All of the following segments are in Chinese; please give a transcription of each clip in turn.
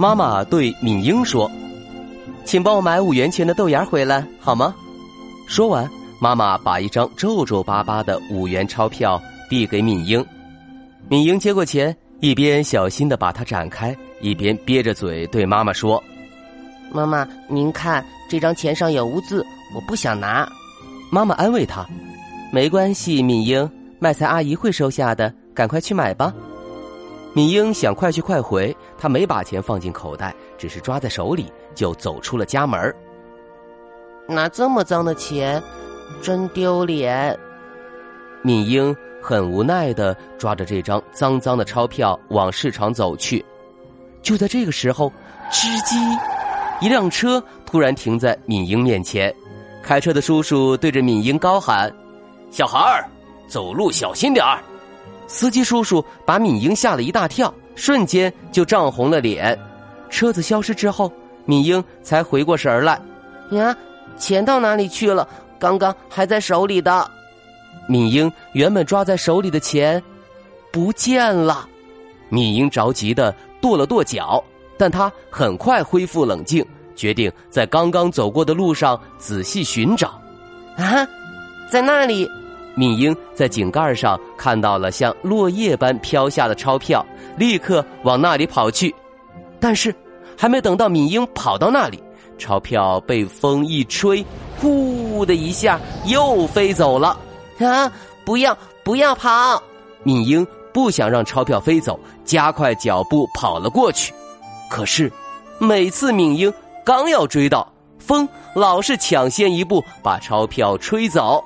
妈妈对敏英说：“请帮我买五元钱的豆芽回来，好吗？”说完，妈妈把一张皱皱巴巴的五元钞票递给敏英。敏英接过钱，一边小心的把它展开，一边憋着嘴对妈妈说：“妈妈，您看这张钱上有污渍，我不想拿。”妈妈安慰她：“没关系，敏英，卖菜阿姨会收下的，赶快去买吧。”敏英想快去快回，她没把钱放进口袋，只是抓在手里就走出了家门。拿这么脏的钱，真丢脸。敏英很无奈的抓着这张脏脏的钞票往市场走去。就在这个时候，吱叽，一辆车突然停在敏英面前。开车的叔叔对着敏英高喊：“小孩儿，走路小心点儿。”司机叔叔把敏英吓了一大跳，瞬间就涨红了脸。车子消失之后，敏英才回过神儿来。呀，钱到哪里去了？刚刚还在手里的。敏英原本抓在手里的钱，不见了。敏英着急的跺了跺脚，但她很快恢复冷静，决定在刚刚走过的路上仔细寻找。啊，在那里。敏英在井盖上看到了像落叶般飘下的钞票，立刻往那里跑去。但是，还没等到敏英跑到那里，钞票被风一吹，呼的一下又飞走了。啊！不要不要跑！敏英不想让钞票飞走，加快脚步跑了过去。可是，每次敏英刚要追到，风老是抢先一步把钞票吹走。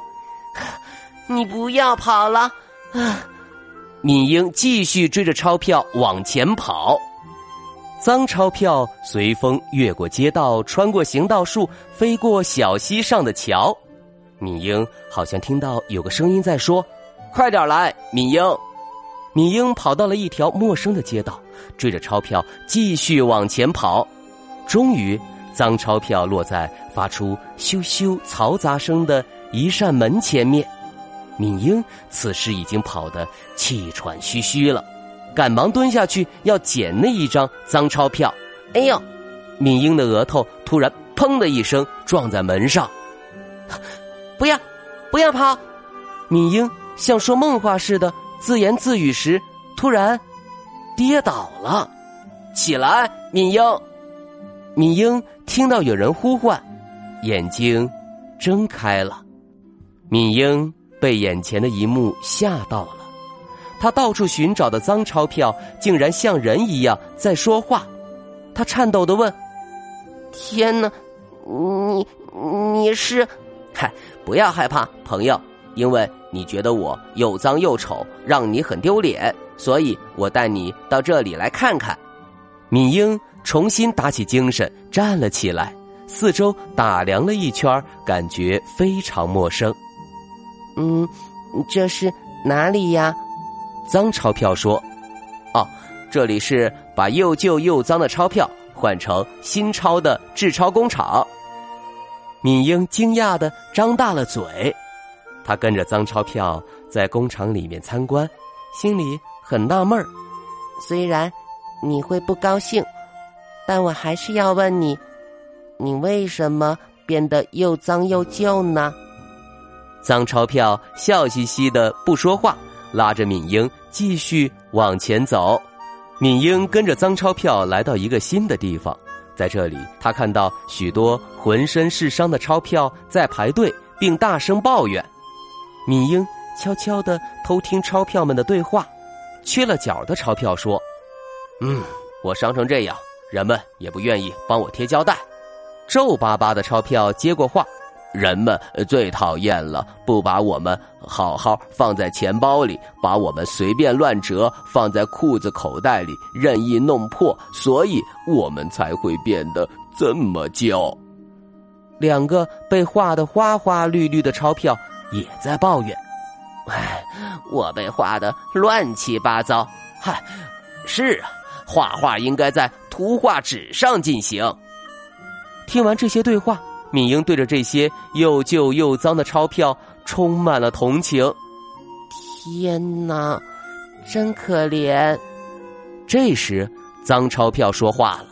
你不要跑了！啊，敏英继续追着钞票往前跑，脏钞票随风越过街道，穿过行道树，飞过小溪上的桥。敏英好像听到有个声音在说：“快点来，敏英！”敏英跑到了一条陌生的街道，追着钞票继续往前跑。终于，脏钞票落在发出咻咻嘈杂声的一扇门前面。敏英此时已经跑得气喘吁吁了，赶忙蹲下去要捡那一张脏钞票。哎呦！敏英的额头突然“砰”的一声撞在门上。不要，不要跑！敏英像说梦话似的自言自语时，突然跌倒了。起来，敏英！敏英听到有人呼唤，眼睛睁开了。敏英。被眼前的一幕吓到了，他到处寻找的脏钞票竟然像人一样在说话。他颤抖的问：“天哪，你你是？嗨，不要害怕，朋友，因为你觉得我又脏又丑，让你很丢脸，所以我带你到这里来看看。”敏英重新打起精神，站了起来，四周打量了一圈，感觉非常陌生。嗯，这是哪里呀？脏钞票说：“哦，这里是把又旧又脏的钞票换成新钞的制钞工厂。”敏英惊讶的张大了嘴，他跟着脏钞票在工厂里面参观，心里很纳闷儿。虽然你会不高兴，但我还是要问你：你为什么变得又脏又旧呢？脏钞票笑嘻嘻的不说话，拉着敏英继续往前走。敏英跟着脏钞票来到一个新的地方，在这里，他看到许多浑身是伤的钞票在排队，并大声抱怨。敏英悄悄的偷听钞票们的对话，缺了角的钞票说：“嗯，我伤成这样，人们也不愿意帮我贴胶带。”皱巴巴的钞票接过话：“人们最讨厌了不把我们好好放在钱包里，把我们随便乱折放在裤子口袋里，任意弄破，所以我们才会变得这么旧。两个被画的花花绿绿的钞票也在抱怨：“哎，我被画的乱七八糟。嗨，是啊，画画应该在图画纸上进行。”听完这些对话。敏英对着这些又旧又脏的钞票充满了同情。天哪，真可怜！这时，脏钞票说话了：“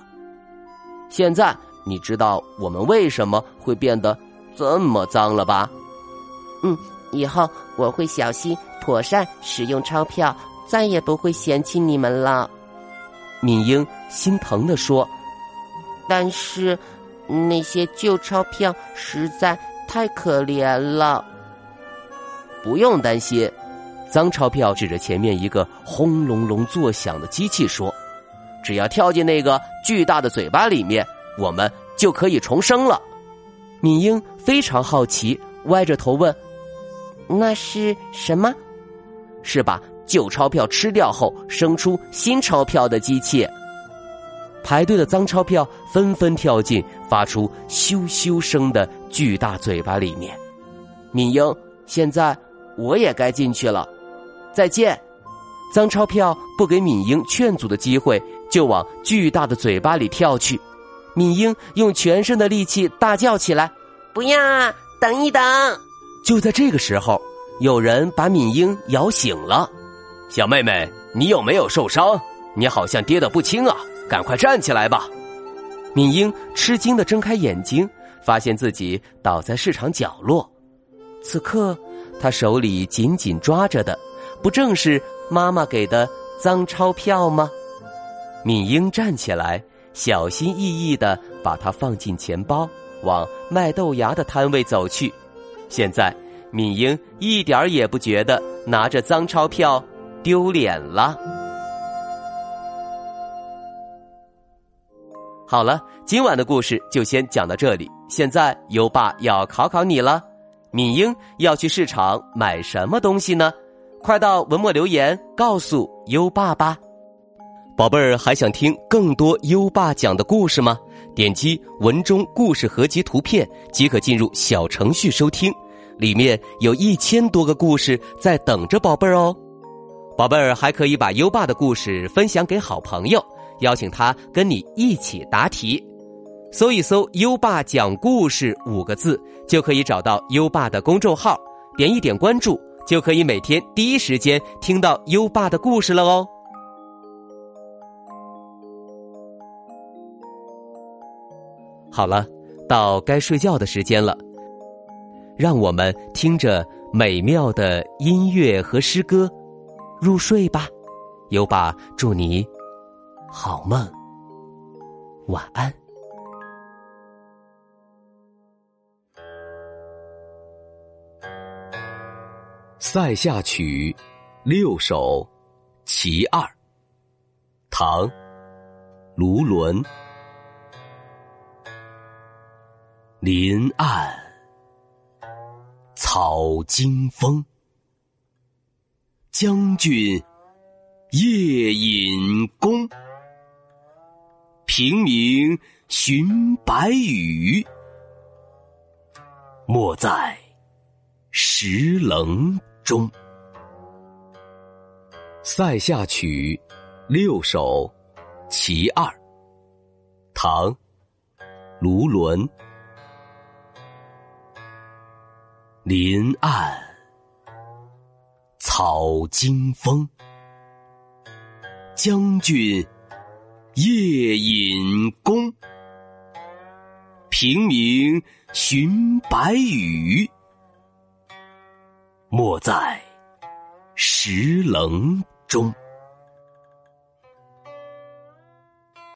现在你知道我们为什么会变得这么脏了吧？”“嗯，以后我会小心妥善使用钞票，再也不会嫌弃你们了。”敏英心疼的说。“但是……”那些旧钞票实在太可怜了。不用担心，脏钞票指着前面一个轰隆隆作响的机器说：“只要跳进那个巨大的嘴巴里面，我们就可以重生了。”敏英非常好奇，歪着头问：“那是什么？”“是把旧钞票吃掉后生出新钞票的机器。”排队的脏钞票纷纷跳进发出咻咻声的巨大嘴巴里面。敏英，现在我也该进去了。再见！脏钞票不给敏英劝阻的机会，就往巨大的嘴巴里跳去。敏英用全身的力气大叫起来：“不要！等一等！”就在这个时候，有人把敏英摇醒了。小妹妹，你有没有受伤？你好像跌得不轻啊！赶快站起来吧！敏英吃惊的睁开眼睛，发现自己倒在市场角落。此刻，他手里紧紧抓着的，不正是妈妈给的脏钞票吗？敏英站起来，小心翼翼的把它放进钱包，往卖豆芽的摊位走去。现在，敏英一点也不觉得拿着脏钞票丢脸了。好了，今晚的故事就先讲到这里。现在优爸要考考你了，敏英要去市场买什么东西呢？快到文末留言告诉优爸吧。宝贝儿，还想听更多优爸讲的故事吗？点击文中故事合集图片即可进入小程序收听，里面有一千多个故事在等着宝贝儿哦。宝贝儿还可以把优爸的故事分享给好朋友。邀请他跟你一起答题，搜一搜“优爸讲故事”五个字，就可以找到优爸的公众号，点一点关注，就可以每天第一时间听到优爸的故事了哦。好了，到该睡觉的时间了，让我们听着美妙的音乐和诗歌入睡吧。优爸祝你。好梦，晚安。《塞下曲》六首其二，唐·卢纶。林暗草惊风，将军夜引弓。平明寻白羽，没在石棱中。《塞下曲》六首其二，唐·卢纶。林暗草惊风，将军。夜引弓，平明寻白羽，没在石棱中。